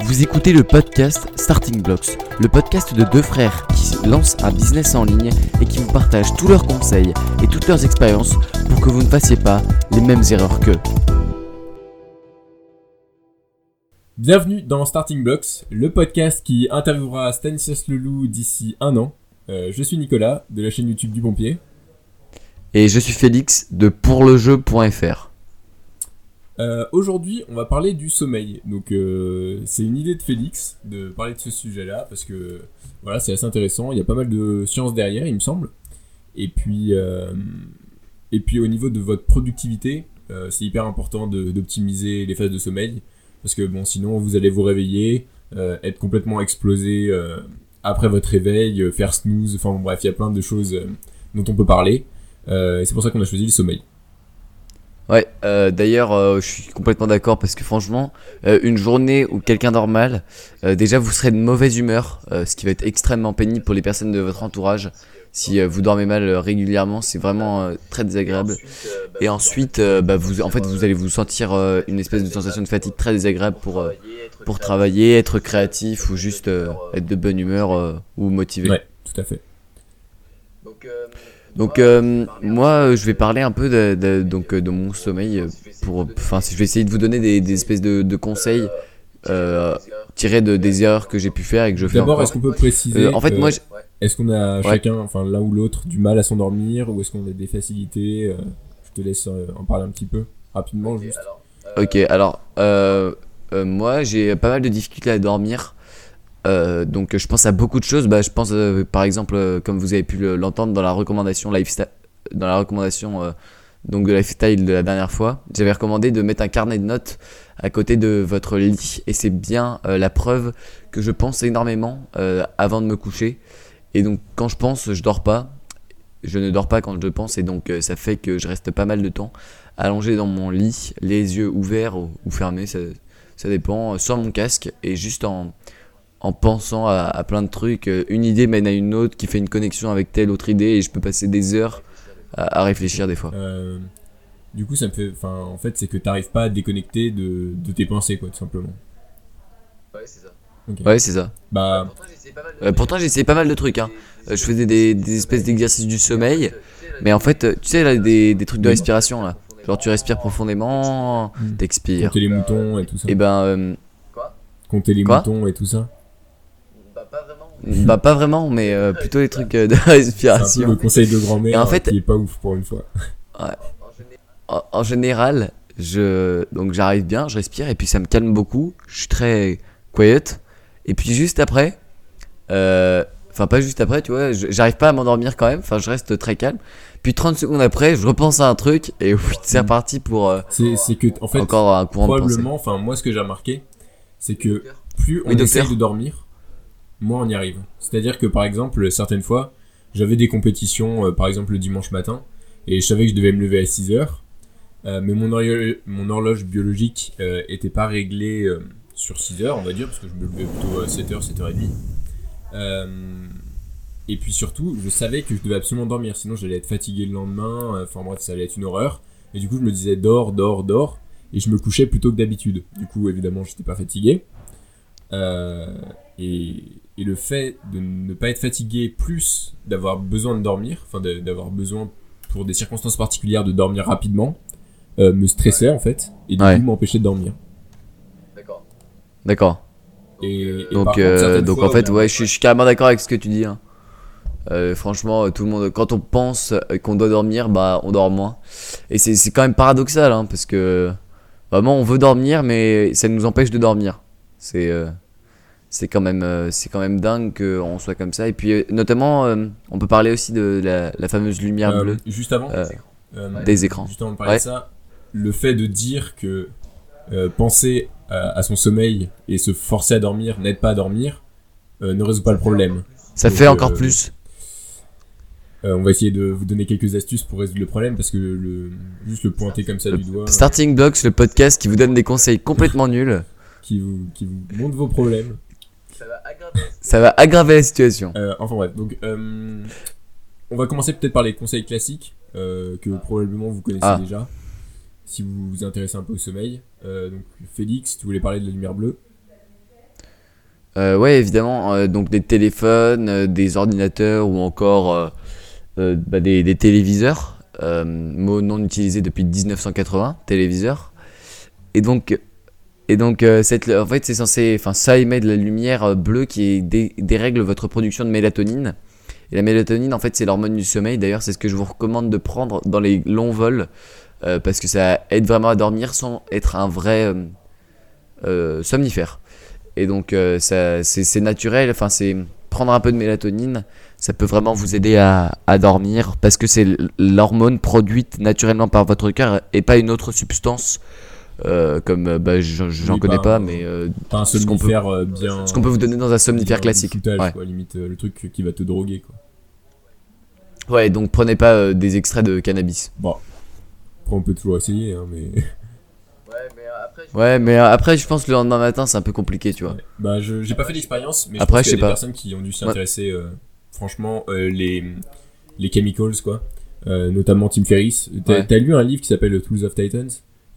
Vous écoutez le podcast Starting Blocks, le podcast de deux frères qui lancent un business en ligne et qui vous partagent tous leurs conseils et toutes leurs expériences pour que vous ne fassiez pas les mêmes erreurs qu'eux. Bienvenue dans Starting Blocks, le podcast qui interviewera Stanislas Leloup d'ici un an. Euh, je suis Nicolas de la chaîne YouTube du Pompier. Et je suis Félix de pourlejeu.fr. Euh, Aujourd'hui, on va parler du sommeil. Donc, euh, c'est une idée de Félix de parler de ce sujet-là parce que voilà, c'est assez intéressant. Il y a pas mal de sciences derrière, il me semble. Et puis, euh, et puis au niveau de votre productivité, euh, c'est hyper important d'optimiser les phases de sommeil parce que bon, sinon vous allez vous réveiller, euh, être complètement explosé euh, après votre réveil, faire snooze. Enfin bref, il y a plein de choses dont on peut parler. Et c'est pour ça qu'on a choisi le sommeil. Ouais, euh, d'ailleurs, euh, je suis complètement d'accord parce que franchement, euh, une journée où quelqu'un dort mal, euh, déjà vous serez de mauvaise humeur, euh, ce qui va être extrêmement pénible pour les personnes de votre entourage. Si euh, vous dormez mal régulièrement, c'est vraiment euh, très désagréable. Et ensuite, euh, bah, vous, en fait, vous allez vous sentir euh, une espèce de sensation de fatigue très désagréable pour euh, pour travailler, être créatif ou juste euh, être de bonne humeur euh, ou motivé. Ouais, tout à fait. Donc euh, moi, je vais parler un peu de, de- donc de mon sommeil pour, enfin, je vais essayer de vous donner des, des espèces de, de conseils euh, tirés de des erreurs que j'ai pu faire et que je fais D'abord, est-ce qu'on peut préciser Euh, en fait, que- moi, je- Est-ce qu'on a Ouais. chacun, enfin l'un ou l'autre, du mal à s'endormir ou est-ce qu'on a des facilités Je te laisse en parler un petit peu, rapidement juste. ok, alors moi, j'ai pas mal de difficultés à dormir. Euh, donc je pense à beaucoup de choses. Bah, je pense euh, par exemple, euh, comme vous avez pu le- l'entendre dans la recommandation lifestyle, dans la recommandation donc de lifestyle de la dernière fois, j'avais recommandé de mettre un carnet de notes à côté de votre lit et c'est bien la preuve que je pense énormément avant de me coucher et donc quand je pense, je dors pas. Je ne dors pas quand je pense et donc ça fait que je reste pas mal de temps allongé dans mon lit, les yeux ouverts ou, fermés, ça, ça dépend, sans mon casque et juste en, en pensant à, à plein de trucs. Euh, Une idée mène à une autre qui fait une connexion avec telle autre idée et je peux passer des heures à, à réfléchir des fois. Euh, du coup, ça me fait, enfin, en fait, c'est que t'arrives pas à te déconnecter de, de tes pensées, quoi, tout simplement. Ouais, c'est ça. Bah, Euh, pourtant, j'ai essayé pas mal de trucs. Hein. Euh, je faisais des, des espèces d'exercices du sommeil, mais en fait, tu sais, là, des, des trucs de respiration, là. Genre, tu respires profondément, Mm. t'expires. compter les moutons et tout ça. Et ben, euh, Compter les Quoi? moutons et tout ça. Bah, pas vraiment, mais euh, plutôt les trucs euh, de C'est un peu respiration. le conseil de grand-mère en fait- qui est pas ouf pour une fois. en, en général, je donc j'arrive bien, je respire et puis ça me calme beaucoup. Je suis très quiet. Et puis juste après, euh, enfin pas juste après, tu vois, j'arrive pas à m'endormir quand même. Enfin, je reste très calme. Puis 30 secondes après, je repense à un truc et oui, c'est reparti pour euh, C'est que, en fait, encore un courant probablement, enfin, moi, ce que j'ai remarqué, c'est que plus on Oui, essaye de dormir, moins on y arrive. C'est-à-dire que, par exemple, certaines fois, j'avais des compétitions, euh, par exemple, le dimanche matin, et je savais que je devais me lever à 6 heures, euh, mais mon, horlo- mon horloge biologique euh, était pas réglée euh, sur 6 heures, on va dire, parce que je me levais plutôt à 7 heures, 7 heures et demie. Et puis surtout, je savais que je devais absolument dormir, sinon j'allais être fatigué le lendemain, enfin bref, ça allait être une horreur. Et du coup, je me disais dors, dors, dors, et je me couchais plutôt que d'habitude. Du coup, évidemment, j'étais pas fatigué. Euh, et, et le fait de ne pas être fatigué, plus d'avoir besoin de dormir, enfin d'avoir besoin pour des circonstances particulières de dormir rapidement, euh, me stressait en fait, et du Ouais. coup m'empêchait de dormir. D'accord. Et, et Donc, euh, donc fois en fait, ouais, je suis, je suis carrément d'accord avec ce que tu dis. hein. Euh, franchement, tout le monde, quand on pense qu'on doit dormir, bah, on dort moins. Et c'est c'est quand même paradoxal, hein, parce que vraiment, on veut dormir, mais ça nous empêche de dormir. C'est euh, c'est quand même, euh, c'est quand même dingue qu'on soit comme ça. Et puis, euh, notamment, on peut parler aussi de la, la fameuse lumière bleue juste avant, euh, des écrans. Juste avant de parler Ouais. de ça, le fait de dire que euh, penser à, à son sommeil et se forcer à dormir n'aide pas à dormir euh, ne résout pas le problème. Ça Donc, fait encore plus. On va essayer de vous donner quelques astuces pour résoudre le problème parce que le, juste le pointer comme ça du doigt Starting Blocks, le podcast qui vous donne des conseils complètement nuls, qui vous, qui vous montre vos problèmes. ça va aggraver la situation. Euh, enfin bref, donc euh, on va commencer peut-être par les conseils classiques euh, que probablement vous connaissez Ah. déjà si vous vous intéressez un peu au sommeil. Euh, donc Félix, tu voulais parler de la lumière bleue? Euh, ouais, évidemment. euh, donc des téléphones, euh, des ordinateurs ou encore euh, euh, bah, des, des téléviseurs. Euh, mot non utilisé depuis 1980, téléviseur. Et donc, et donc euh, cette, en fait, c'est censé. Enfin, ça émet de la lumière euh, bleue qui dé- dérègle votre production de mélatonine. Et la mélatonine, en fait, c'est l'hormone du sommeil. D'ailleurs, c'est ce que je vous recommande de prendre dans les longs vols. euh, parce que ça aide vraiment à dormir sans être un vrai somnifère. Et donc, c'est, naturel. Enfin, c'est prendre un peu de mélatonine. Ça peut vraiment vous aider à, à dormir parce que c'est l'hormone produite naturellement par votre cœur et pas une autre substance. Euh, comme euh, bah, j'en Oui, connais pas pas, mais euh, un Ce qu'on peut- somnifère euh, bien. ce qu'on peut vous donner dans un somnifère classique. foutage, Ouais. quoi, limite le truc qui va te droguer, quoi. ouais, donc prenez pas euh, des extraits de cannabis. Bon. Après, on peut toujours essayer, hein, mais. Ouais, mais après, je pense que le lendemain matin, c'est un peu compliqué, tu vois. Bah, je j'ai pas fait d'expérience, mais Après, je pense qu'il y je sais a des pas. personnes qui ont dû s'y intéresser. euh, franchement, euh, les, les chemicals, quoi. Euh, notamment Tim Ferriss. T'as Ouais. t'as lu un livre qui s'appelle Tools of Titans?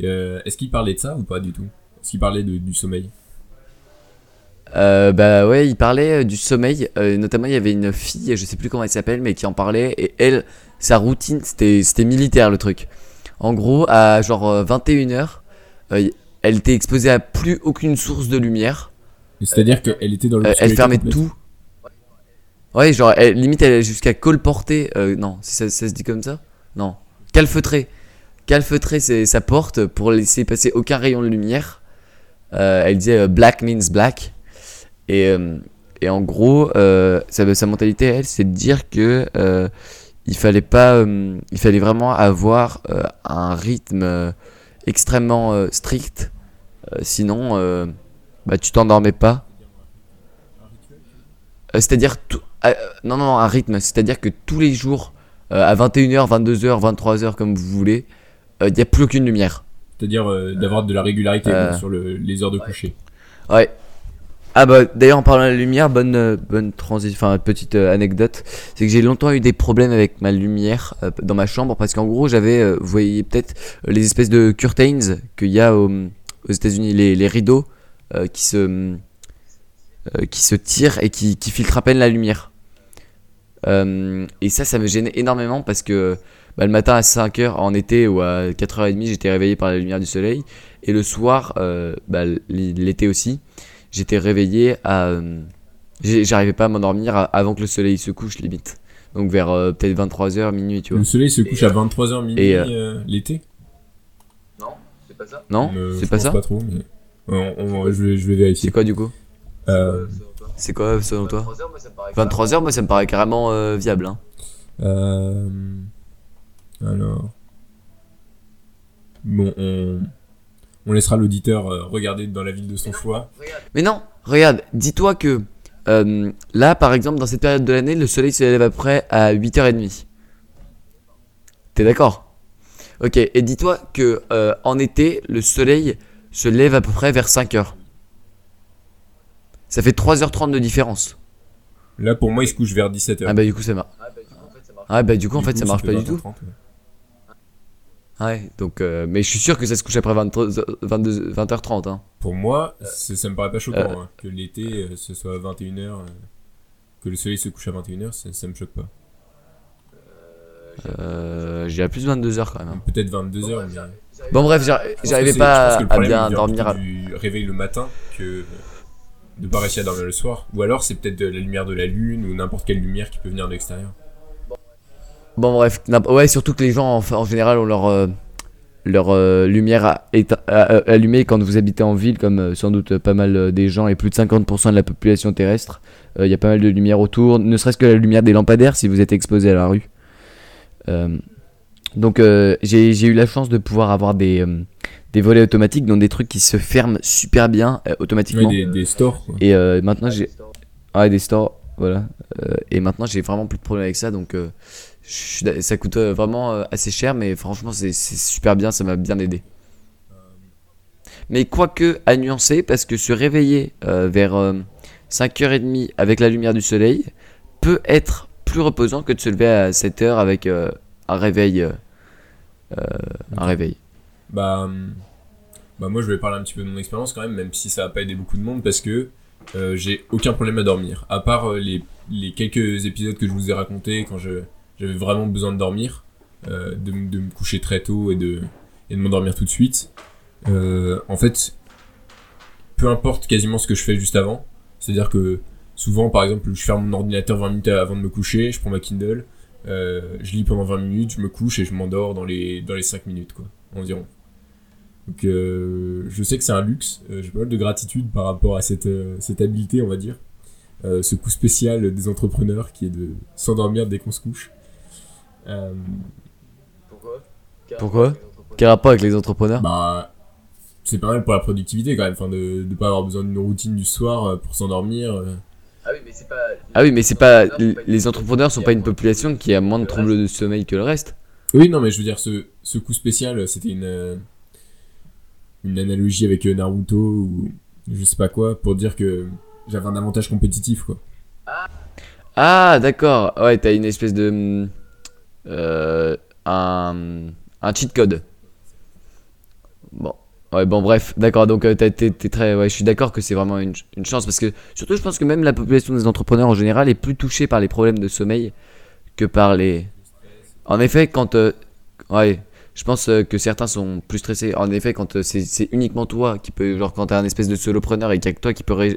Euh, Est-ce qu'il parlait de ça ou pas du tout? Est-ce qu'il parlait de- du sommeil? Euh, bah ouais, il parlait euh, du sommeil. euh, notamment, il y avait une fille, je sais plus comment elle s'appelle, mais qui en parlait. Et elle, sa routine, c'était militaire le truc. En gros, à genre 21h, elle était exposée à plus aucune source de lumière. C'est-à-dire qu'elle était dans Euh, l'obscurité elle fermait complète. tout. Ouais, genre, elle, limite, elle est jusqu'à colporter. euh, non, ça, ça se dit comme ça? Non. Calfeutrer. Calfeutrer ses- sa porte pour laisser passer aucun rayon de lumière. Euh, elle disait euh, black means black. Et, euh, et en gros, sa, mentalité, elle, c'est de dire que il fallait pas. il fallait vraiment avoir un rythme extrêmement strict. Sinon, bah, tu t'endormais pas. C'est-à-dire tout, non non un rythme c'est-à-dire que tous les jours à 21h 22h 23h comme vous voulez il n'y a plus aucune lumière. C'est-à-dire euh, d'avoir de la régularité Euh, sur le- les heures de coucher. ouais. Ah bah d'ailleurs en parlant de la lumière bonne euh, bonne transition enfin petite euh, anecdote. C'est que j'ai longtemps eu des problèmes avec ma lumière euh, dans ma chambre parce qu'en gros j'avais euh, vous voyez peut-être euh, les espèces de curtains qu'il y a au- aux États-Unis les, les rideaux euh, qui se euh, qui se tirent et qui, qui filtrent à peine la lumière. Euh, et ça ça me gênait énormément parce que bah, le matin à 5h en été ou à 4h30 j'étais réveillé par la lumière du soleil et le soir euh, bah, l'été aussi j'étais réveillé à euh, j'ai- j'arrivais pas à m'endormir avant que le soleil se couche limite donc vers euh, peut-être 23h minuit tu vois Le soleil se couche à 23h minuit et, euh, euh, l'été? Non Euh, c'est pas ça pas trop, mais. On- on- je, vais, je vais vérifier. c'est quoi du coup? Euh, c'est quoi selon toi? 23h moi ça me paraît carrément euh, viable hein. euh, alors. Bon, on, on laissera l'auditeur euh, regarder dans la ville de son choix. Mais non, regarde, dis-toi que euh, là, par exemple, dans cette période de l'année, le soleil se lève à peu près à 8h30. T'es d'accord? Ok, et dis-toi que euh, en été, le soleil se lève à peu près vers 5h. Ça fait 3h30 de différence. Là, pour moi, il se couche vers 17h. Ah bah du coup ça marche. Ah bah du coup en fait ça marche pas du tout. Ouais, donc euh, mais je suis sûr que ça se couche après 23, 22, 20h30 hein. Pour moi, ça me paraît pas choquant Euh. hein, que l'été euh, ce soit à 21h, que le soleil se couche à 21h, ça, ça me choque pas. Euh, j'ai à plus de 22h quand même. hein. Peut-être 22h, mais. Bon bref, j'arrivais pas à bien dormir. à- du réveil le matin que de pas réussir à dormir le soir. Ou alors c'est peut-être la lumière de la lune ou n'importe quelle lumière qui peut venir de l'extérieur. Bon bref, ouais surtout que les gens en, en général ont leur euh, leur euh, lumière allumée quand vous habitez en ville comme euh, sans doute pas mal des gens et plus de 50% de la population terrestre. Il y a pas mal de lumière autour, ne serait-ce que la lumière des lampadaires si vous êtes exposé à la rue. Donc j'ai eu la chance de pouvoir avoir des des volets automatiques dont des trucs qui se ferment super bien euh, automatiquement. des, des stores quoi. Et euh, maintenant j'ai ah, des stores, voilà. Euh, et maintenant j'ai vraiment plus de problème avec ça, donc ça coûte euh, vraiment euh, assez cher, mais franchement c'est super bien, ça m'a bien aidé. Mais quoique à nuancer, parce que se réveiller euh, vers euh, 5h30 avec la lumière du soleil peut être plus reposant que de se lever à 7h avec un réveil. un réveil. Bah, hum, bah moi je vais parler un petit peu de mon expérience quand même, même si ça va pas aider beaucoup de monde parce que j'ai aucun problème à dormir. À part les quelques épisodes que je vous ai racontés quand je j'avais vraiment besoin de dormir, euh, de, de me coucher très tôt et de, et de m'endormir tout de suite. Euh, en fait, peu importe quasiment ce que je fais juste avant, c'est-à-dire que souvent, par exemple, je ferme mon ordinateur 20 minutes avant de me coucher, je prends ma Kindle, euh, je lis pendant 20 minutes, je me couche et je m'endors dans les, dans les 5 minutes, quoi, environ. Donc, euh, je sais que c'est un luxe, euh, j'ai pas mal de gratitude par rapport à cette, euh, cette habileté, on va dire. Ce coup spécial des entrepreneurs qui est de s'endormir dès qu'on se couche. Euh, Pourquoi? Quel rapport avec les entrepreneurs? Bah, c'est pas mal pour la productivité quand même, enfin, de, de pas avoir besoin d'une routine du soir euh, pour s'endormir. euh. Ah oui, mais c'est pas. Ah oui, mais c'est pas. Les entrepreneurs sont pas une population qui a moins de troubles de sommeil que le reste. Oui, non, mais je veux dire, ce, ce coup spécial, c'était une, euh, une analogie avec Naruto ou je sais pas quoi, pour dire que j'avais un avantage compétitif, quoi. Ah, d'accord. Ouais, t'as une espèce de. Euh, un, cheat code. Bon. Ouais, bon, bref. D'accord. Donc, euh, t'es très. Ouais, je suis d'accord que c'est vraiment une, ch- une chance. Parce que, surtout, je pense que même la population des entrepreneurs en général est plus touchée par les problèmes de sommeil que par les. En effet, quand. euh, ouais. Je pense que certains sont plus stressés. En effet, quand c'est uniquement toi qui peut. Genre, quand t'es un espèce de solopreneur et qu'il y a que toi qui peut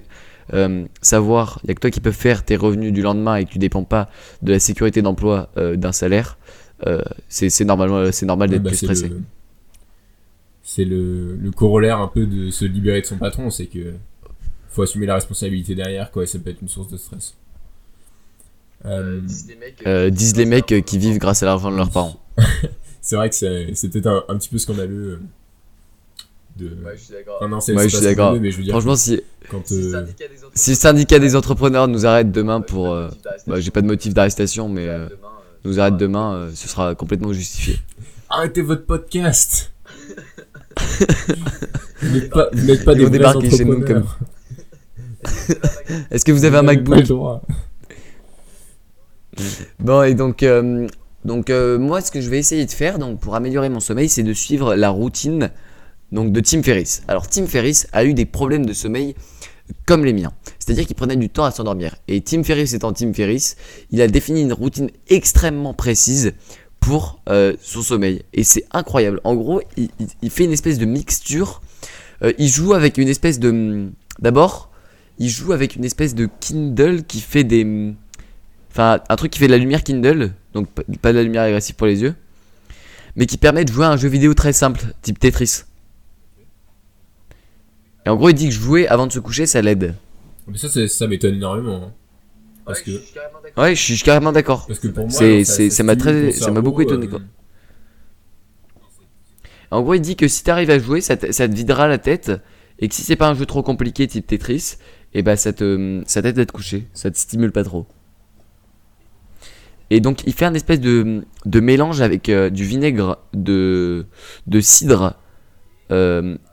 euh, savoir, il y a que toi qui peux faire tes revenus du lendemain et que tu dépends pas de la sécurité d'emploi euh, d'un salaire, euh, c'est c'est normalement c'est normal Ouais, d'être bah, plus c'est stressé. le- C'est le, le corollaire un peu de se libérer de son patron, c'est que faut assumer la responsabilité derrière, quoi, et ça peut être une source de stress. Euh, disent les mecs. Disent les mecs qui vivent grâce à l'argent de leurs parents. c'est vrai que c'est c'est peut-être un, un petit peu scandaleux. De... Ouais, je suis d'accord. Enfin, non, c'est Ouais, c'est je pas suis d'accord. scandaleux, mais je veux dire, Franchement, si, quand, Si le euh, syndicat des si le syndicat des entrepreneurs nous arrête demain pour... euh, bah, j'ai pas de motif d'arrestation, mais euh, Demain, euh, nous arrête demain, euh, ce sera complètement justifié. Arrêtez votre podcast Vous n'êtes pas, vous n'êtes pas des vrais débarquer chez nous entrepreneurs. Est-ce que vous avez un MacBook. Bon, et donc, euh, donc euh, moi, ce que je vais essayer de faire donc, pour améliorer mon sommeil, c'est de suivre la routine donc, de Tim Ferriss. Alors, Tim Ferriss a eu des problèmes de sommeil comme les miens. C'est-à-dire qu'il prenait du temps à s'endormir. Et Tim Ferriss étant Tim Ferriss, il a défini une routine extrêmement précise pour euh, son sommeil. Et c'est incroyable. En gros, il, fait une espèce de mixture. Euh, il joue avec une espèce de... D'abord, il joue avec une espèce de Kindle qui fait des... Enfin, un truc qui fait de la lumière Kindle, donc pas de la lumière agressive pour les yeux, mais qui permet de jouer à un jeu vidéo très simple, type Tetris. Et en gros, il dit que jouer avant de se coucher, ça l'aide. Mais ça, ça m'étonne énormément. hein. Parce ouais, que, je suis carrément d'accord. Ouais, je suis carrément d'accord. parce que pour moi, C'est- alors, c'est- ça m'a très- ça beaucoup étonné, euh, quoi. En gros, il dit que si t'arrives à jouer, ça te, ça te videra la tête, et que si c'est pas un jeu trop compliqué, type Tetris, et bah ça te, ça t'aide à te coucher, ça te stimule pas trop. Et donc, il fait un espèce de, de mélange avec euh, du vinaigre de, de cidre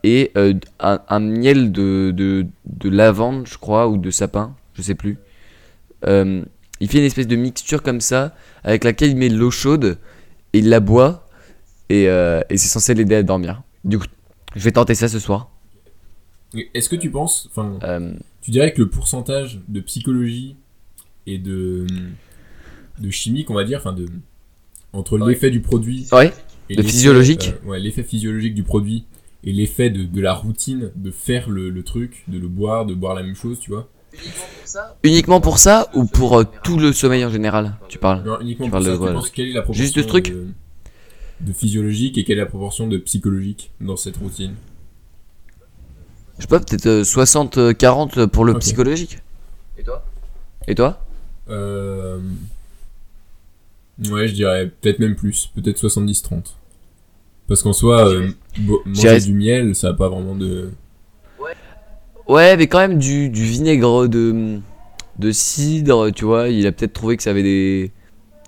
et euh, un, un miel de, de, de lavande, je crois, ou de sapin, je sais plus. Euh, il fait une espèce de mixture comme ça, avec laquelle il met de l'eau chaude, et il la boit, et, euh, et c'est censé l'aider à dormir. Du coup, je vais tenter ça ce soir. Est-ce que tu penses, enfin, Euh, tu dirais que le pourcentage de psychologie et de, de chimie, qu'on va dire, enfin, de, entre Ouais. l'effet du produit ouais, et De l'effet, physiologique euh, ouais, l'effet physiologique du produit et l'effet de, de la routine de faire le, le truc, de le boire, de boire la même chose, tu vois. Uniquement pour ça uniquement pour ça ou pour euh, tout le sommeil en général, tu parles? Non, uniquement Tu pour parles ça, de tu penses quelle est la proportion Juste ce truc? de, de physiologique et quelle est la proportion de psychologique dans cette routine? Je sais pas, peut-être euh, 60-40 pour le psychologique. Et toi? Et toi? Euh... Ouais, je dirais peut-être même plus, peut-être 70-30. Parce qu'en soi, euh, manger du miel, ça a pas vraiment de... Ouais, mais quand même du, du vinaigre de, de cidre, tu vois, il a peut-être trouvé que ça avait des,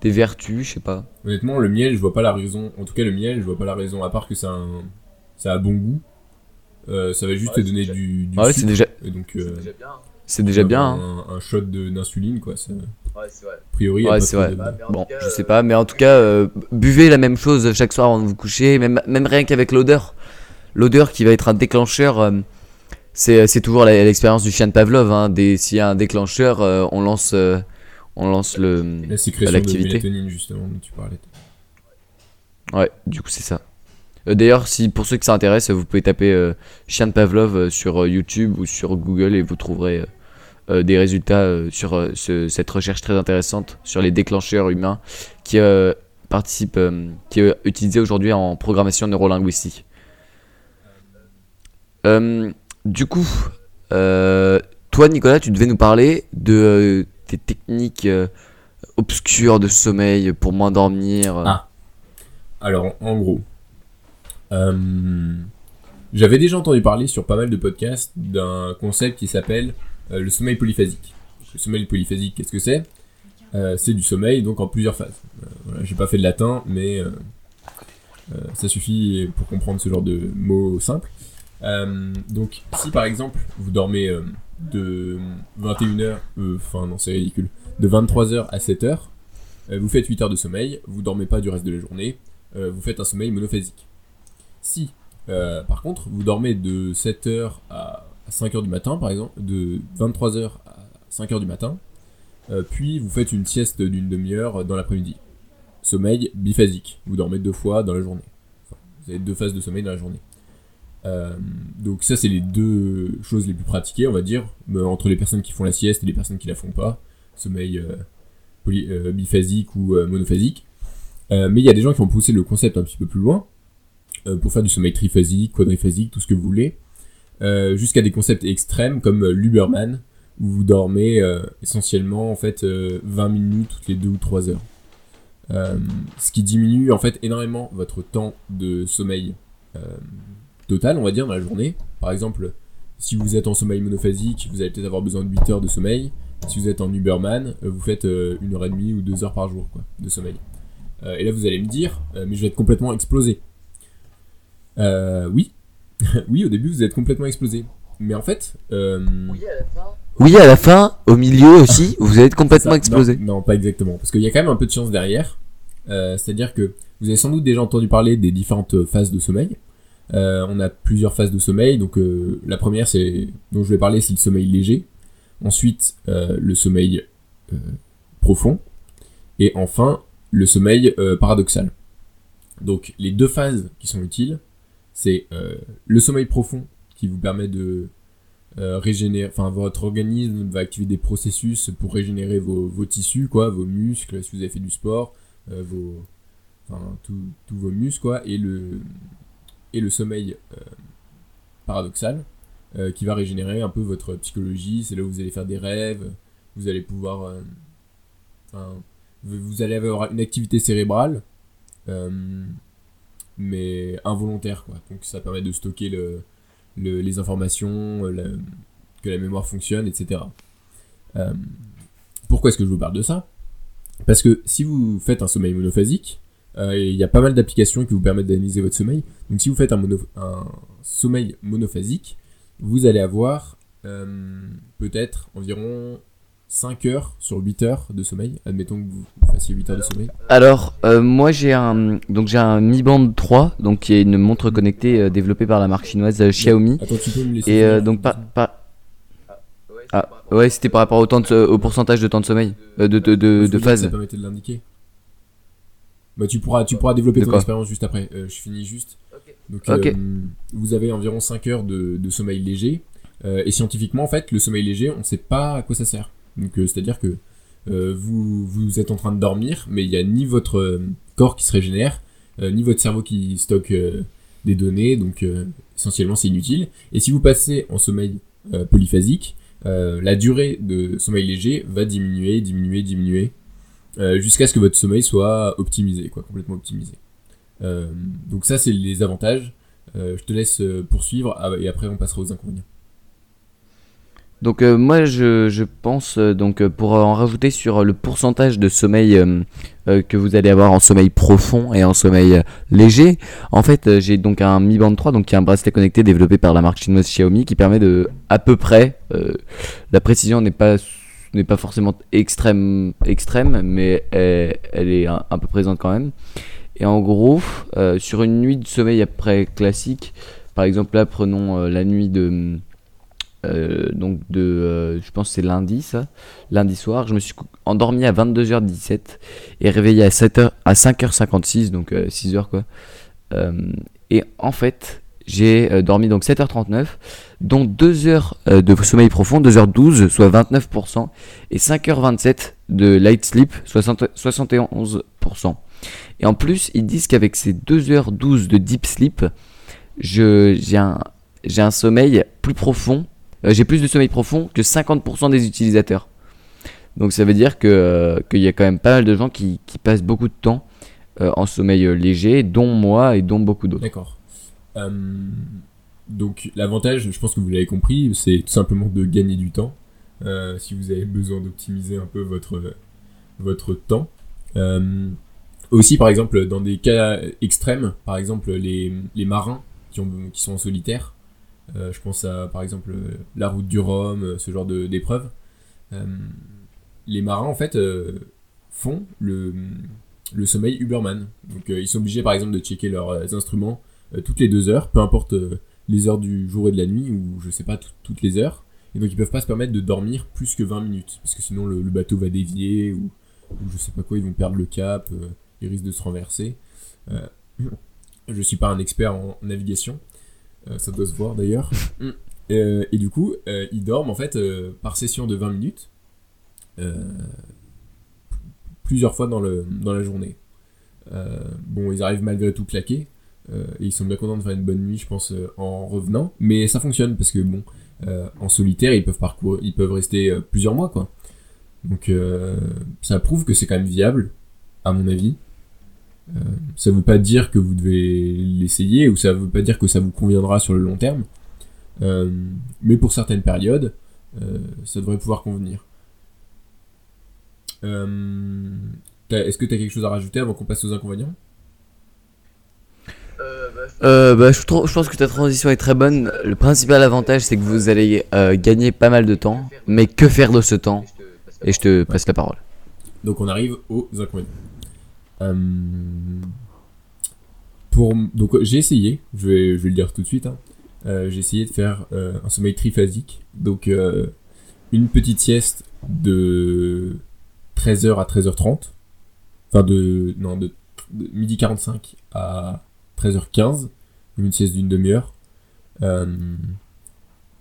des vertus, je sais pas. Honnêtement, le miel, je vois pas la raison. En tout cas, le miel, je vois pas la raison, à part que ça a, un... ça a bon goût. Euh, ça va juste Ouais, te donner du, du Ah ouais, sucre. c'est déjà, Et donc, C'est euh, déjà bien. hein. c'est déjà bien. hein. Un, un shot de- d'insuline, quoi. ça- Ouais, c'est vrai. A priori, Ouais, c'est vrai. de- Bah, Bon, cas, je sais euh, pas, mais en tout cas, euh, buvez la même chose chaque soir avant de vous coucher, même, même rien qu'avec l'odeur. L'odeur qui va être un déclencheur. euh, c'est c'est toujours l'expérience du chien de Pavlov. Hein. S'il y a un déclencheur, euh, on lance, euh, on lance le. La sécrétion de l'activité. mélatonine, justement, dont tu parlais. Ouais, du coup, c'est ça. Euh, D'ailleurs, si pour ceux qui s'intéressent, vous pouvez taper euh, chien de Pavlov euh, sur euh, YouTube ou sur Google et vous trouverez euh, euh, des résultats euh, sur euh, ce- cette recherche très intéressante sur les déclencheurs humains qui euh, participent, euh, qui est utilisée aujourd'hui en programmation neurolinguistique. Euh, du coup, euh, toi, Nicolas, tu devais nous parler de euh, tes techniques euh, obscures de sommeil pour moins dormir. Ah. Alors, en gros, euh, j'avais déjà entendu parler sur pas mal de podcasts d'un concept qui s'appelle euh, le sommeil polyphasique. Le sommeil polyphasique, qu'est-ce que c'est? Euh, C'est du sommeil donc en plusieurs phases. Euh, voilà, J'ai pas fait de latin, mais euh, euh, ça suffit pour comprendre ce genre de mots simples. Euh, donc, si par exemple vous dormez euh, de 21h, enfin non, c'est ridicule, de 23h à 7h, euh, vous faites 8 heures de sommeil, vous dormez pas du reste de la journée, euh, vous faites un sommeil monophasique. Si, euh, par contre, vous dormez de 7h à 5h du matin, par exemple, de 23h à 5h du matin, euh, puis vous faites une sieste d'une demi-heure dans l'après-midi. Sommeil biphasique, vous dormez deux fois dans la journée. Vous avez deux phases de sommeil dans la journée. Euh, donc ça, c'est les deux choses les plus pratiquées, on va dire, euh, entre les personnes qui font la sieste et les personnes qui la font pas. Sommeil poly- biphasique ou monophasique. Mais il y a des gens qui ont poussé le concept un petit peu plus loin pour faire du sommeil triphasique, quadriphasique, tout ce que vous voulez, euh, jusqu'à des concepts extrêmes comme euh, l'Uberman où vous dormez euh, essentiellement en fait euh, 20 minutes toutes les 2 ou 3 heures. Ce qui diminue en fait énormément votre temps de sommeil total, on va dire, dans la journée. Par exemple, si vous êtes en sommeil monophasique, vous allez peut-être avoir besoin de 8 heures de sommeil. Si vous êtes en Uberman, vous faites une heure et demie ou deux heures par jour de sommeil. Et là, vous allez me dire, mais je vais être complètement explosé. Oui, oui, au début, vous êtes complètement explosé. Mais en fait, euh, Oui, à la fin. Oui, à la fin, au milieu aussi, vous allez être complètement explosé. Non, non, pas exactement. Parce qu'il y a quand même un peu de science derrière. Euh, C'est-à-dire que vous avez sans doute déjà entendu parler des différentes phases de sommeil. Euh, on a plusieurs phases de sommeil. Donc euh, la première, c'est dont je vais parler, c'est le sommeil léger. Ensuite, euh, le sommeil euh, profond. Et enfin, le sommeil euh, paradoxal. Donc les deux phases qui sont utiles, c'est euh, le sommeil profond qui vous permet de euh, régénérer, enfin votre organisme va activer des processus pour régénérer vos, tissus, quoi, vos muscles, si vous avez fait du sport, euh, tous vos muscles, quoi, et le sommeil paradoxal qui va régénérer un peu votre psychologie. C'est là où vous allez faire des rêves, vous allez pouvoir, vous allez avoir une activité cérébrale, mais involontaire, quoi. Donc ça permet de stocker le, le- les informations, euh, que la mémoire fonctionne, etc. Euh, pourquoi est-ce que je vous parle de ça? Parce que si vous faites un sommeil monophasique, euh, il y a pas mal d'applications qui vous permettent d'analyser votre sommeil. Donc si vous faites un, un sommeil monophasique, vous allez avoir peut-être environ 5 heures sur 8 heures de sommeil. Admettons que vous fassiez 8 heures de sommeil. Alors, euh, moi j'ai un donc j'ai un Mi Band 3, donc qui est une montre connectée euh, développée par la marque chinoise euh, Xiaomi. Attends, tu peux me laisser Et euh, donc pas, pas ah rapport ouais, c'était par rapport au temps de- au pourcentage de temps de sommeil, euh, de de de, de phase. Ça permettait de l'indiquer. Bah tu pourras, tu pourras développer De ton expérience juste après. Euh, je finis juste. Ok. Donc euh, vous avez environ 5 heures de, de sommeil léger. Euh, et scientifiquement, en fait, le sommeil léger, on ne sait pas à quoi ça sert. Donc euh, c'est-à-dire que euh, vous, êtes en train de dormir, mais il n'y a ni votre euh, corps qui se régénère, ni votre cerveau qui stocke des données. Donc essentiellement, c'est inutile. Et si vous passez en sommeil polyphasique, la durée de sommeil léger va diminuer, diminuer, diminuer, jusqu'à ce que votre sommeil soit optimisé, complètement optimisé. Donc ça, c'est les avantages. Je te laisse poursuivre ah, et après on passera aux inconvénients. Donc euh, moi je, je pense euh, donc euh, pour en rajouter sur euh, le pourcentage de sommeil euh, euh, que vous allez avoir en sommeil profond et en sommeil léger. En fait, j'ai donc un Mi Band 3 donc qui est un bracelet connecté développé par la marque chinoise Xiaomi qui permet de à peu près la précision n'est pas n'est pas forcément extrême extrême mais elle, est un, un peu présente quand même. Et en gros, sur une nuit de sommeil après classique, par exemple là prenons la nuit de euh, donc de, euh, je pense que c'est lundi ça, lundi soir, je me suis endormi à 22h17 et réveillé à 7h, à 5h56, donc 6h quoi. Euh, et en fait, j'ai dormi donc 7h39, dont 2 heures de sommeil profond, 2h12, soit 29%, et 5h27 de light sleep, 60 71%. Et en plus, ils disent qu'avec ces 2h12 de deep sleep, j'ai un, sommeil plus profond, j'ai plus de sommeil profond que 50% des utilisateurs. Donc ça veut dire euh, qu'il y a quand même pas mal de gens qui, qui passent beaucoup de temps euh, en sommeil euh, léger, dont moi et dont beaucoup d'autres. D'accord. Euh, donc l'avantage, je pense que vous l'avez compris, c'est tout simplement de gagner du temps. Euh, si vous avez besoin d'optimiser un peu votre, votre temps. Euh, aussi, par exemple, dans des cas extrêmes, par exemple les, les marins qui, ont, qui sont en solitaire, euh, je pense à par exemple la route du Rhum, euh, ce genre d'épreuves. Euh, les marins, en fait, euh, font le, le sommeil Uberman. Donc euh, ils sont obligés par exemple de checker leurs euh, instruments euh, toutes les deux heures, peu importe euh, les heures du jour et de la nuit, ou je sais pas, tout- toutes les heures. Et donc ils peuvent pas se permettre de dormir plus que 20 minutes, parce que sinon le, bateau va dévier, ou, ou je sais pas quoi, ils vont perdre le cap, euh, ils risquent de se renverser. Euh, je suis pas un expert en navigation, euh, ça doit se voir d'ailleurs. Euh, et du coup, euh, ils dorment en fait euh, par session de 20 minutes. Euh, plusieurs fois dans, le, dans la journée. Euh, bon, ils arrivent malgré tout claqués. euh, et ils sont bien contents de faire une bonne nuit, je pense, euh, en revenant. Mais ça fonctionne parce que, bon, euh, en solitaire, ils peuvent parcourir, ils peuvent rester euh, plusieurs mois, quoi. Donc, euh, ça prouve que c'est quand même viable, à mon avis. Euh, ça veut pas dire que vous devez l'essayer, ou ça veut pas dire que ça vous conviendra sur le long terme. Euh, mais pour certaines périodes, euh, ça devrait pouvoir convenir. Est-ce que tu as quelque chose à rajouter avant qu'on passe aux inconvénients? Bah, je- bah, je, pense que ta transition est très bonne. Le principal avantage, c'est que vous allez gagner pas mal de temps. Mais que faire de ce temps? Et je te passe la Et je te passe la parole. Donc on arrive aux inconvénients. Euh, donc j'ai essayé, je vais, le dire tout de suite, hein. Euh, j'ai essayé de faire euh, un sommeil triphasique. Donc une petite sieste de 13h à 13h30. Enfin de, non, de, midi 45 à 13h15. Une sieste d'une demi-heure.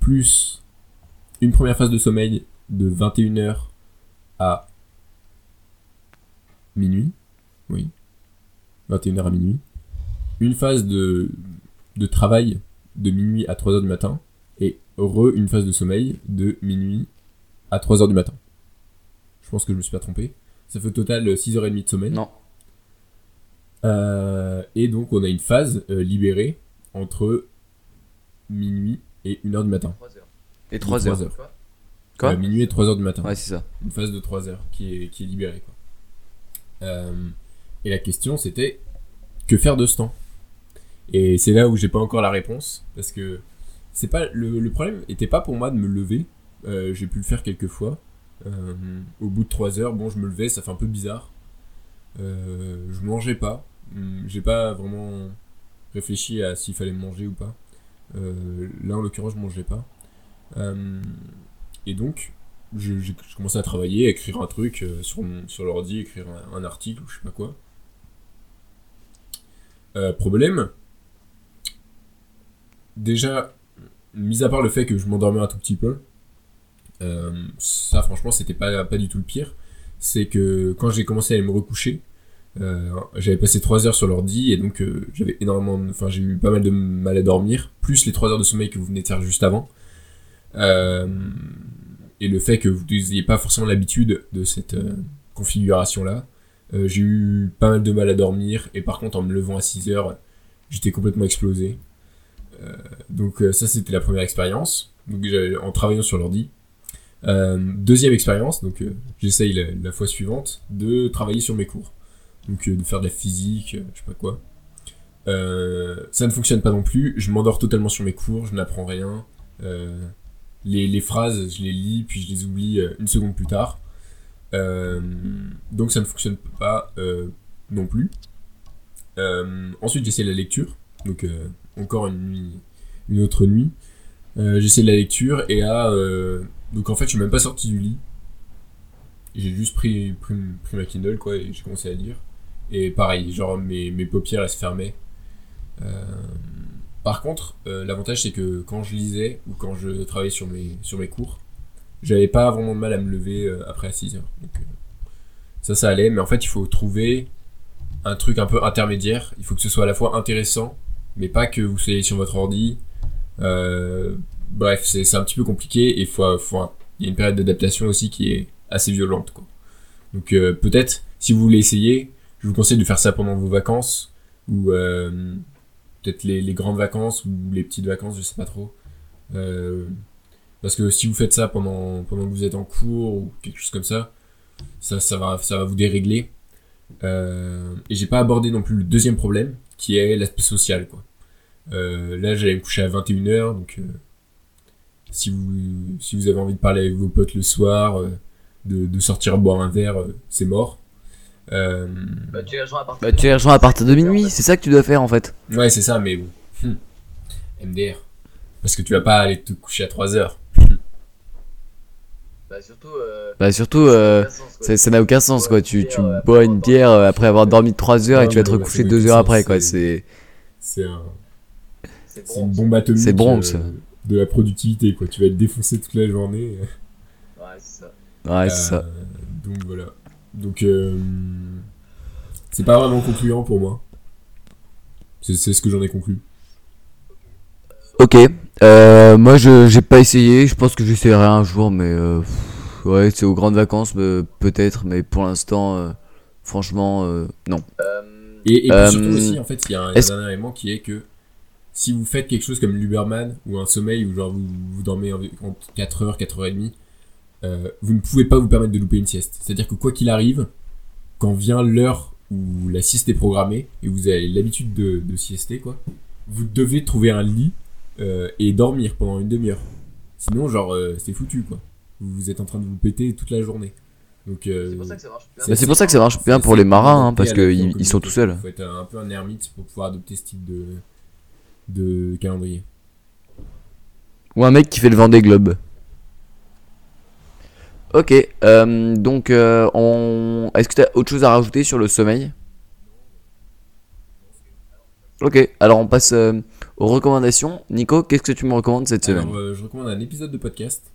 Plus une première phase de sommeil de 21h à minuit. Oui. 21h à minuit. Une phase de, de travail de minuit à 3h du matin. Et re une phase de sommeil de minuit à 3h du matin. Je pense que je me suis pas trompé. Ça fait au total 6h30 de sommeil. Non. Euh, et donc on a une phase euh, libérée entre minuit et 1h du matin. 3 heures. Et 3 heures. Trois Quoi Euh, minuit et 3h du matin. Ouais, c'est ça. Une phase de 3 heures qui est, qui est libérée. Quoi. Euh, et la question c'était que faire de ce temps? Et c'est là où j'ai pas encore la réponse parce que c'est pas le, problème était pas pour moi de me lever. Euh, j'ai pu le faire quelques fois. Euh, au bout de 3 heures, bon, je me levais, ça fait un peu bizarre. Euh, je mangeais pas. Hum, J'ai pas vraiment réfléchi à s'il fallait manger ou pas. Là, en l'occurrence, je mangeais pas. Et donc, je, je commençais à travailler, à écrire un truc sur, sur l'ordi, écrire un, un article ou je sais pas quoi. Euh, problème. Déjà, mis à part le fait que je m'endormais un tout petit peu, euh, ça franchement c'était pas, pas du tout le pire. C'est que quand j'ai commencé à me recoucher, euh, j'avais passé 3 heures sur l'ordi et donc j'avais énormément, enfin j'ai eu pas mal de mal à dormir, plus les 3 heures de sommeil que vous venez de faire juste avant. Et le fait que vous n'ayez pas forcément l'habitude de cette euh, configuration-là. Euh, j'ai eu pas mal de mal à dormir, et par contre, en me levant à 6 heures, j'étais complètement explosé. Euh, donc, euh, ça, c'était la première expérience, donc, en travaillant sur l'ordi. Euh, deuxième expérience, donc euh, j'essaye la, la fois suivante de travailler sur mes cours. Donc, de faire de la physique, je sais pas quoi. Ça ne fonctionne pas non plus, je m'endors totalement sur mes cours, je n'apprends rien. Les, les phrases, je les lis, puis je les oublie une seconde plus tard. Euh, donc ça ne fonctionne pas euh, non plus. Euh, ensuite, j'essaie la lecture. Donc, encore une nuit, une autre nuit. J'essaie la lecture et à donc en fait je suis même pas sorti du lit j'ai juste pris, pris, ma Kindle quoi et j'ai commencé à lire et pareil genre mes, mes paupières elles se fermaient par contre l'avantage c'est que quand je lisais ou quand je travaillais sur mes sur mes cours j'avais pas vraiment de mal à me lever euh, après à 6 heures donc euh, ça ça allait mais en fait il faut trouver un truc un peu intermédiaire il faut que ce soit à la fois intéressant mais pas que vous soyez sur votre ordi euh, bref, c'est un petit peu compliqué et faut, faut, il y a une période d'adaptation aussi qui est assez violente. Quoi. Donc euh, peut-être, si vous voulez essayer, je vous conseille de faire ça pendant vos vacances ou euh, peut-être les, les grandes vacances ou les petites vacances, je sais pas trop. Parce que si vous faites ça pendant, pendant que vous êtes en cours ou quelque chose comme ça, ça, ça, va, ça va vous dérégler. Euh, et j'ai pas abordé non plus le deuxième problème, qui est l'aspect social. Quoi. Euh, là, j'allais me coucher à 21h, donc euh, si, vous, si vous avez envie de parler avec vos potes le soir, euh, de, de sortir boire un verre, euh, c'est mort. Euh, Bah, tu les rejoins à partir Bah, tu les rejoins à partir de minuit, c'est ça que tu dois faire en fait. ouais, c'est ça, mais bon. Hmm. MDR. Parce que tu vas pas aller te coucher à 3h. Bah, surtout. Euh, Bah, surtout, euh, ça n'a aucun sens quoi. Tu, tu bois une bière euh, après avoir dormi 3 heures et tu vas te recoucher ça n'a 2 aucun heures après quoi. c'est- C'est. C'est un, C'est c'est une bon. bombe atomique C'est euh, de la productivité, quoi. Tu vas être défoncé toute la journée. Ouais, c'est ça. Ouais, c'est ça. Euh, Donc voilà. Donc euh, c'est pas vraiment concluant pour moi. C'est c'est ce que j'en ai conclu. Ok. Euh, moi, je j'ai pas essayé. Je pense que j'essaierai un jour, mais euh, pff, ouais, c'est aux grandes vacances, mais peut-être. Mais pour l'instant, euh, franchement, euh, non. Euh, Et, et puis Euh, surtout aussi, en fait, il y a un, dernier élément qui est que si vous faites quelque chose comme l'Uberman ou un sommeil où genre vous, vous dormez en- entre 4h, 4h30, euh, vous ne pouvez pas vous permettre de louper une sieste. C'est-à-dire que quoi qu'il arrive, quand vient l'heure où la sieste est programmée et vous avez l'habitude de, de siester, quoi, vous devez trouver un lit euh, et dormir pendant une demi-heure. Sinon, genre, euh, c'est foutu, quoi. Vous êtes en train de vous péter toute la journée. Donc, euh, c'est pour ça que ça marche bien. C'est pour ça que ça marche bien pour les marins, hein, parce qu'ils ils sont tout seuls. Il faut être un peu un ermite pour pouvoir adopter ce type de, de calendrier. Ou un mec qui fait le Vendée Globe. Ok, euh, donc euh, on... est-ce que tu as autre chose à rajouter sur le sommeil? Ok, alors on passe euh, aux recommandations. Nico, qu'est-ce que tu me recommandes cette semaine Alors, euh, je recommande un épisode de podcast.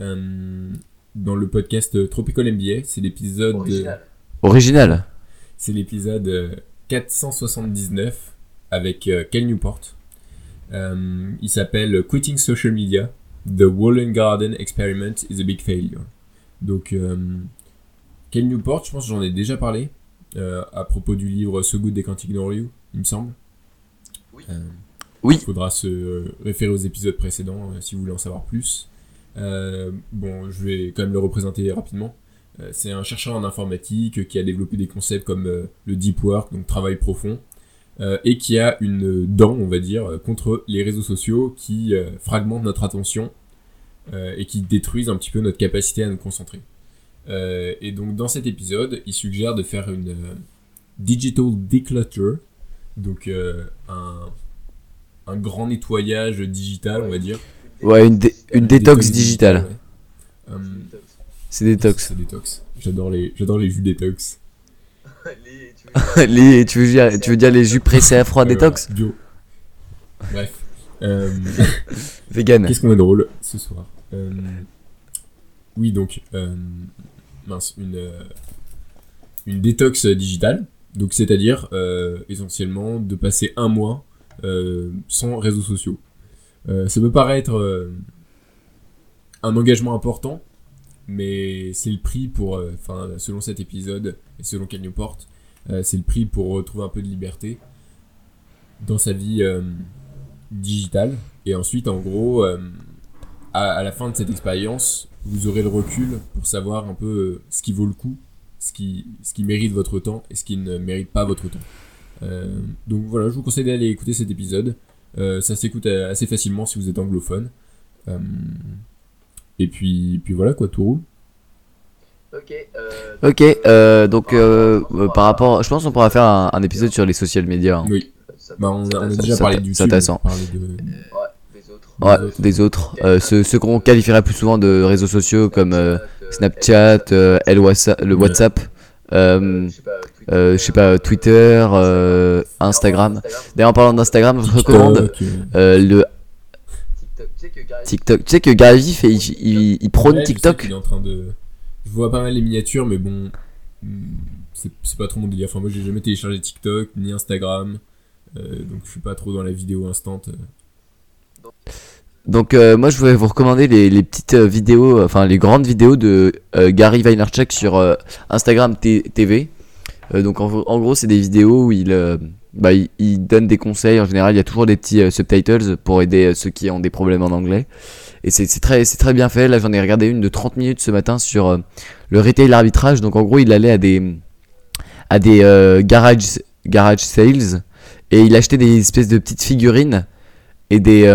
Euh, dans le podcast Tropical MBA, c'est l'épisode Original. Original. c'est l'épisode euh, 479 avec euh, Kel Newport. Euh, il s'appelle Quitting Social Media. The Wallen Garden Experiment is a Big Failure. Donc, euh, Kel Newport, je pense que j'en ai déjà parlé euh, à propos du livre So Good They Can't Ignore You, il me semble. Oui. Euh, Oui. Il faudra se euh, référer aux épisodes précédents euh, si vous voulez en savoir plus. Bon, je vais quand même le représenter rapidement. C'est un chercheur en informatique qui a développé des concepts comme le deep work, donc travail profond, et qui a une dent, on va dire, contre les réseaux sociaux qui fragmentent notre attention et qui détruisent un petit peu notre capacité à nous concentrer. Et donc dans cet épisode, il suggère de faire une digital declutter, donc euh, un, un grand nettoyage digital, on va dire. Ouais, une, dé- une détox digitale. ouais. Euh, C'est détox. c'est détox. J'adore les, j'adore les jus détox. Les- tu veux dire- les, tu, veux dire, les jus pressés à froid Euh, détox Bio. Bref. Euh, Vegan. Qu'est-ce qu'on a drôle ce soir Euh, Oui, donc, euh, mince, une, euh, une détox digitale. Donc, c'est-à-dire, euh, essentiellement, de passer un mois euh, sans réseaux sociaux. Euh, ça peut paraître un engagement important, mais c'est le prix pour, enfin, selon cet épisode et selon euh, c'est le prix pour retrouver un peu de liberté dans sa vie digitale. Et ensuite, en gros, à, la fin de cette expérience, vous aurez le recul pour savoir un peu ce qui vaut le coup, ce qui, ce qui mérite votre temps et ce qui ne mérite pas votre temps. Euh, donc voilà, je vous conseille d'aller écouter cet épisode. Euh, ça s'écoute assez facilement si vous êtes anglophone. Euh, et puis, puis voilà quoi, tout roule. Ok. euh, Ok, euh, donc euh, euh, par rapport, je pense qu'on pourra faire un, un épisode sur les social media. hein. Oui, ça- bah, on, a, on a déjà parlé du ça de... Ouais, les autres. des Ouais, autres. des autres. Euh, ceux ceux qu'on qualifierait plus souvent de réseaux sociaux comme euh, Snapchat, euh, L WhatsApp, le. WhatsApp, euh, euh, je sais pas, Twitter, euh, Instagram. D'ailleurs, en parlant d'Instagram, je recommande le TikTok. Tu sais que fait, il, il, il prône ouais, TikTok. qu'il est en train de. Je vois pas mal les miniatures, mais bon. hmm, C'est pas trop mon délire. Enfin, moi, j'ai jamais téléchargé TikTok ni Instagram. euh, donc, je suis pas trop dans la vidéo instant. Donc euh, moi je voulais vous recommander les, petites euh, vidéos, enfin les grandes vidéos de euh, Gary Vaynerchuk sur euh, Instagram TV. Euh, donc en, gros c'est des vidéos où il, euh, bah, il, donne des conseils. En général il y a toujours des petits euh, subtitles pour aider euh, ceux qui ont des problèmes en anglais. Et c'est très, bien fait. Là j'en ai regardé une de 30 minutes ce matin sur euh, le retail arbitrage. Donc en gros il allait à des, à euh, garage, garage sales et il achetait des espèces de petites figurines et des...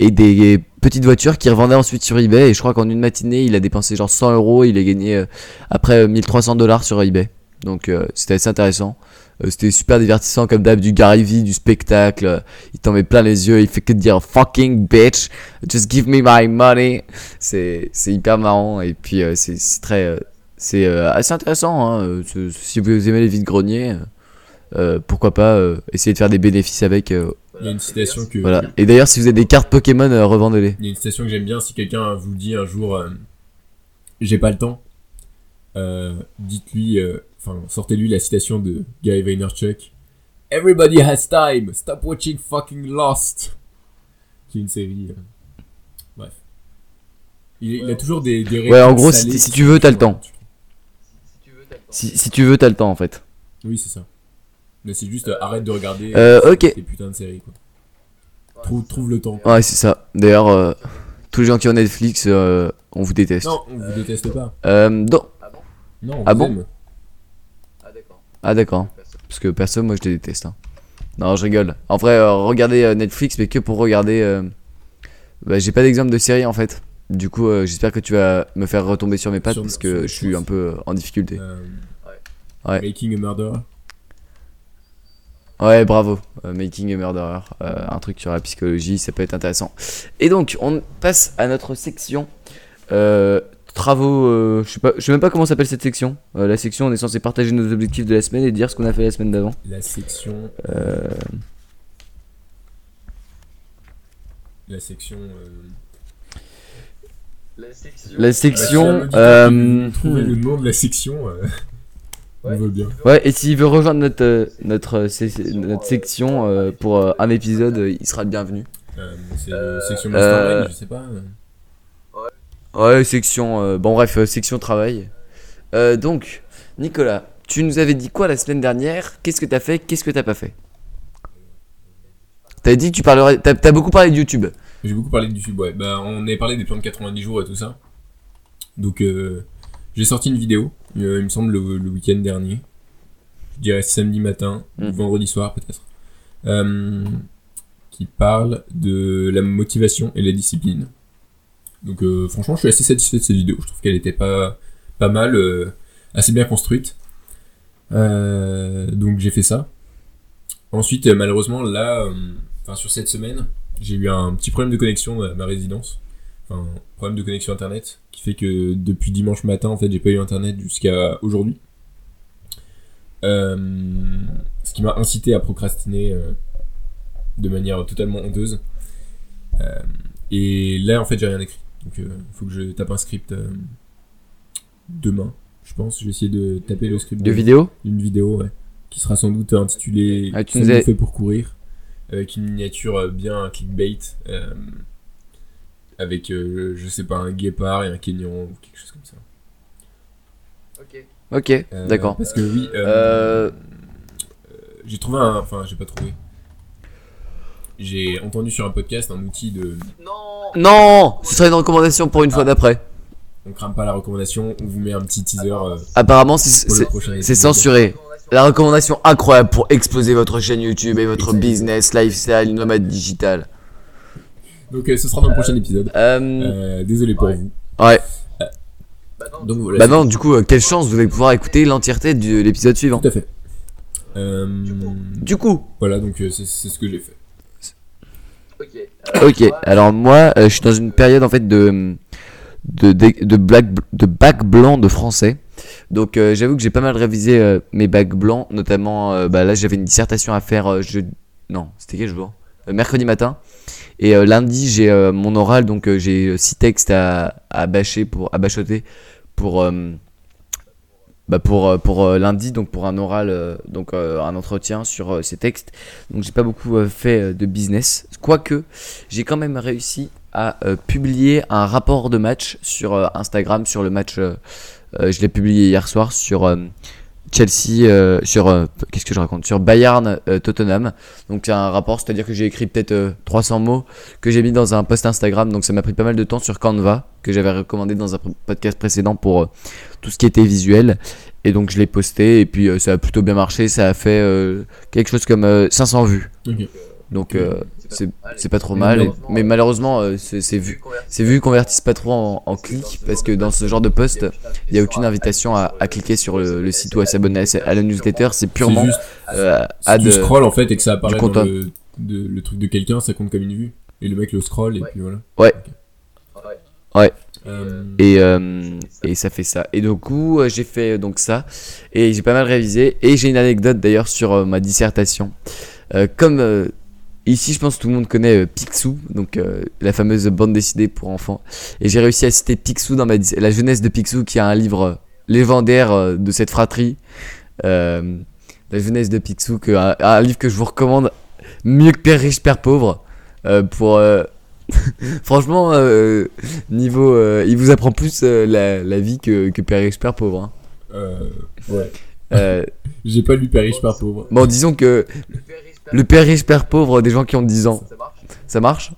euh, et des petites voitures qu'il revendait ensuite sur eBay. Et je crois qu'en une matinée, il a dépensé genre 100 euros. Il a gagné euh, après euh, 1300 dollars sur eBay. Donc euh, c'était assez intéressant. Euh, c'était super divertissant comme d'hab, du Gary Vee, du spectacle. Euh, il t'en met plein les yeux. Il fait que dire fucking bitch, just give me my money. C'est hyper marrant. Et puis euh, c'est très. euh, c'est euh, assez intéressant. Hein. Euh, Si vous aimez les vides greniers, euh, pourquoi pas euh, essayer de faire des bénéfices avec. Il y a une citation que. voilà. Et d'ailleurs, si vous avez des cartes Pokémon, euh, revendez-les. Il y a une citation que j'aime bien. Si quelqu'un vous dit un jour, euh, j'ai pas le temps, euh, dites-lui, euh, enfin, sortez-lui la citation de Gary Vaynerchuk. Everybody has time. Stop watching fucking Lost. Qui est une série. euh, Bref. Il, il a toujours des, des Ouais, en gros, salées si- si qui tu veux, sont t'as le vachement temps. Si, si tu veux, t'as le temps. Si, si tu veux, t'as le temps en fait. Oui, c'est ça. Mais c'est juste, euh, arrête de regarder Euh, ces- ok. ces putains de séries, quoi. Trouve, trouve le temps. Ouais, c'est ça. D'ailleurs, euh, tous les gens qui ont Netflix, euh, on vous déteste. Non, on vous déteste pas. Euh, non. Ah bon? Non, on Ah vous bon? aime. Ah d'accord. Ah, d'accord. Parce que personne, moi, je les déteste. hein. Non, je rigole. En vrai, euh, regardez euh, Netflix, mais que pour regarder. euh, Bah, j'ai pas d'exemple de série en fait. Du coup, euh, j'espère que tu vas me faire retomber sur mes pattes Sur- parce sur que les je suis choses. un peu euh, en difficulté. Euh, Ouais. Making a Murderer. Ouais, bravo. Euh, Making a Murderer. Euh, un truc sur la psychologie, ça peut être intéressant. Et donc, on passe à notre section. Euh, travaux. euh, je sais pas, je sais même pas comment s'appelle cette section. Euh, la section, on est censé partager nos objectifs de la semaine et dire ce qu'on a fait la semaine d'avant. La section. Euh, La section. euh, La section. la bah, section. si euh, peut trouver le nom de la section. On Ouais, veut bien. et s'il veut rejoindre notre, euh, notre, euh, notre section euh, pour euh, un épisode, euh, il sera le bienvenu. Euh, c'est Euh, section euh, Mastermind, je sais pas. Ouais, section. euh, bon, bref, section travail. Euh, donc, Nicolas, tu nous avais dit quoi la semaine dernière? Qu'est-ce que t'as fait? Qu'est-ce que t'as pas fait? T'as dit que tu parlerais. T'as t'as beaucoup parlé de YouTube. J'ai beaucoup parlé de YouTube, ouais. Bah, on avait parlé des plans de 90 jours et tout ça. Donc, euh, j'ai sorti une vidéo, euh, il me semble, le, le week-end dernier. Je dirais samedi matin, ou vendredi soir peut-être. Euh, qui parle de la motivation et la discipline. Donc, euh, franchement, je suis assez satisfait de cette vidéo. Je trouve qu'elle était pas, pas mal, assez bien construite. Donc, j'ai fait ça. Ensuite, malheureusement, là, enfin, sur cette semaine, j'ai eu un petit problème de connexion à ma résidence. Enfin, problème de connexion internet qui fait que depuis dimanche matin, en fait, j'ai pas eu internet jusqu'à aujourd'hui. Euh, ce qui m'a incité à procrastiner euh, de manière totalement honteuse. Euh, et là, en fait, j'ai rien écrit. Donc, il faut que je tape un script demain, je pense. Je vais essayer de taper le script De vidéo d'une vidéo, ouais, qui sera sans doute intitulée Ah, tu nous as- fait pour courir, avec une miniature bien clickbait, avec, euh, je sais pas, un guépard et un kenyan ou quelque chose comme ça. Ok. Ok, Euh, d'accord. Parce que oui, euh, Euh, euh, j'ai trouvé un. Enfin, j'ai pas trouvé. J'ai entendu sur un podcast un outil de. Non. Non Ce serait une recommandation pour une fois d'après. On crame pas la recommandation, on vous met un petit teaser euh, Apparemment, c'est- censuré. La recommandation incroyable pour exploser votre chaîne YouTube et votre business, lifestyle, nomade digital. Donc euh, ce sera dans le prochain épisode. Euh, Euh, désolé pour ouais. vous. ouais. Bah non. Donc voilà. Bah non, du coup, euh, quelle chance, vous allez pouvoir écouter l'entièreté de l'épisode suivant. Tout à fait. Euh, Du coup. Du coup, Voilà, donc euh, c'est ce que j'ai fait. Ok. Euh, Ok, moi, alors moi, euh, je suis dans une période en fait de de, de, de, black- de bac blanc de français. Donc euh, j'avoue que j'ai pas mal révisé euh, mes bacs blancs, notamment euh, bah, là j'avais une dissertation à faire euh, je... non, c'était quel jour? Euh, Mercredi matin. Et euh, lundi j'ai euh, mon oral, donc euh, j'ai six textes à, à bâcher pour bachoter pour bah pour pour lundi, donc pour un oral, donc un entretien sur ces textes. Donc j'ai pas beaucoup fait de business, quoique j'ai quand même réussi à publier un rapport de match sur Instagram sur le match. je l'ai publié hier soir sur Chelsea, euh, sur euh, qu'est-ce que je raconte? Sur Bayern euh, Tottenham. Donc c'est un rapport, c'est-à-dire que j'ai écrit peut-être euh, 300 mots que j'ai mis dans un post Instagram. Donc ça m'a pris pas mal de temps sur Canva que j'avais recommandé dans un podcast précédent pour tout ce qui était visuel. Et donc je l'ai posté et puis ça a plutôt bien marché. Ça a fait quelque chose comme euh, 500 vues. Donc c'est c'est pas trop mal. malheureusement, mais euh, malheureusement euh, c'est c'est vu. Ces vues convertissent pas trop en, en clics parce que dans ce genre de post, il n'y a aucune invitation à, à cliquer sur le, le site ou à s'abonner à, la newsletter. C'est purement C'est juste, euh, si ad. tu scrolls en fait et que ça apparaît dans le, de- le truc de quelqu'un, ça compte comme une vue. Et le mec le scroll et Ouais. puis voilà. Ouais. Ouais. Ouais. Euh, Et, euh, et ça fait ça. Et du coup, j'ai fait donc ça. Et j'ai pas mal révisé. Et j'ai une anecdote d'ailleurs sur euh, ma dissertation. Euh, comme euh, ici, je pense que tout le monde connaît euh, Picsou, donc euh, la fameuse bande dessinée pour enfants. Et j'ai réussi à citer Picsou dans ma la jeunesse de Picsou, qui est un livre euh, légendaire euh, de cette fratrie. Euh, la jeunesse de Picsou, que, un, un livre que je vous recommande mieux que Père riche, Père pauvre. euh, pour. euh, Franchement, euh, niveau, euh, il vous apprend plus euh, la, la vie que, que Père riche, Père pauvre. hein. euh, ouais. Euh, J'ai pas lu Père riche, Père pauvre. bon, disons que le Père riche, Père pauvre des gens qui ont 10 ans, Ça marche ça marche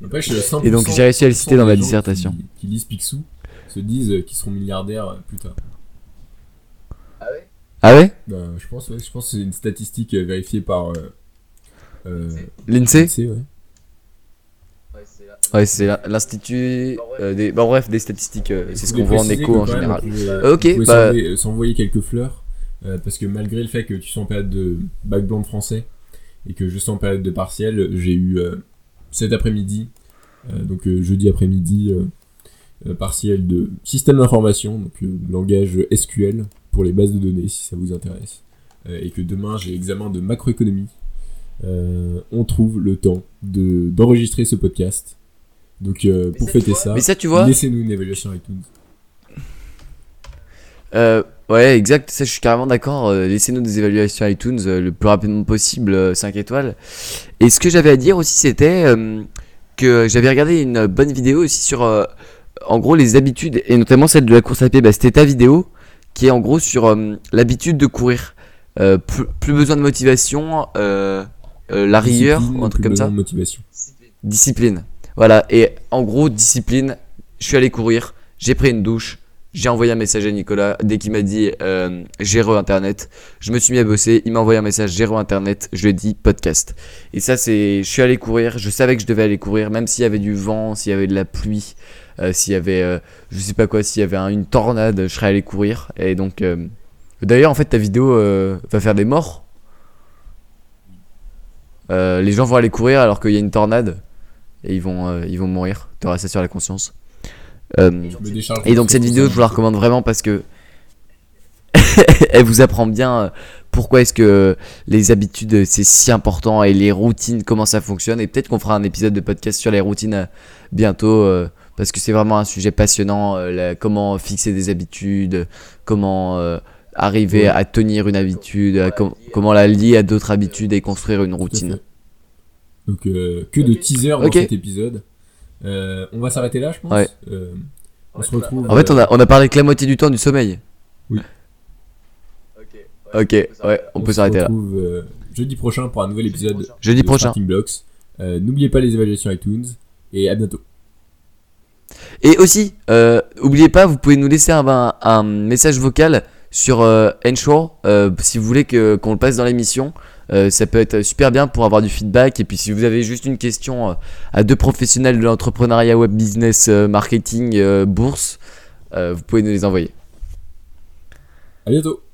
N'empêche, 100% Et donc j'ai réussi à le citer dans ma gens dissertation. Qui, qui lisent Picsou se disent qu'ils seront milliardaires plus tard. Ah ouais Ah ouais Bah, je pense, ouais, je pense que c'est une statistique euh, vérifiée par. Euh, euh, L'INSEE l'INSEE, ouais. Ouais, c'est là. Ouais, c'est la- l'Institut euh, des. Bon, bref, des statistiques, euh, c'est ce qu'on voit en écho en général. vous pouvez, Euh, ok, bah- s'envoyer- quelques fleurs. euh, parce que malgré le fait que tu sois en période de bac blanc de français et que sois en période de partiel, j'ai eu euh, cet après-midi, euh, donc euh, jeudi après-midi, partiel de système d'information, donc langage SQL pour les bases de données si ça vous intéresse. Et que demain j'ai examen de macroéconomie. On trouve le temps de d'enregistrer ce podcast. Donc pour fêter ça, laissez-nous une évaluation iTunes. Euh, ouais, exact, ça je suis carrément d'accord. euh, Laissez-nous des évaluations iTunes euh, le plus rapidement possible, euh, 5 étoiles. Et ce que j'avais à dire aussi, c'était euh, que j'avais regardé une bonne vidéo aussi sur, euh, en gros, les habitudes, et notamment celle de la course à pied. Bah, c'était ta vidéo, qui est en gros sur euh, l'habitude de courir. Euh, plus, plus besoin de motivation, euh, euh, la rigueur, ou un truc comme ça. motivation. Discipline. Discipline. Voilà. Et en gros, discipline. Je suis allé courir. J'ai pris une douche. J'ai envoyé un message à Nicolas dès qu'il m'a dit euh, j'ai re internet. Je me suis mis à bosser. Il m'a envoyé un message j'ai internet. Je lui ai dit podcast. Et ça, c'est. Je suis allé courir. Je savais que je devais aller courir, même s'il y avait du vent, s'il y avait de la pluie, euh, s'il y avait. euh, je sais pas quoi, s'il y avait un- une tornade, je serais allé courir. Et donc. euh, D'ailleurs, en fait, ta vidéo va faire des morts. Les gens vont aller courir alors qu'il y a une tornade et ils vont, ils vont mourir. Tu auras ça sur la conscience. Euh, et donc cette vidéo, je vous la recommande vraiment parce que elle vous apprend bien euh, pourquoi est-ce que les habitudes euh, c'est si important et les routines comment ça fonctionne et peut-être qu'on fera un épisode de podcast sur les routines bientôt euh, parce que c'est vraiment un sujet passionnant euh, la- comment fixer des habitudes comment euh, arriver Ouais. à tenir une habitude à com- comment la lier à d'autres habitudes et construire une routine. Donc euh, que de Ok. teaser dans cet épisode. Euh, on va s'arrêter là, je pense. Ouais. Euh, on Ouais, se retrouve. en fait on a, on a parlé que la moitié du temps du sommeil Ok. ok ouais on peut se s'arrêter là retrouve euh, jeudi prochain pour un nouvel épisode jeudi de prochain Starting Blocks. Euh, N'oubliez pas les évaluations iTunes et à bientôt. Et aussi, euh, oubliez pas, vous pouvez nous laisser un, un, un message vocal sur euh, Ensure euh, si vous voulez que qu'on le passe dans l'émission. Euh, ça peut être super bien pour avoir du feedback. Et puis si vous avez juste une question euh, à deux professionnels de l'entrepreneuriat, web business, euh, marketing, euh, bourse, vous pouvez nous les envoyer. À bientôt.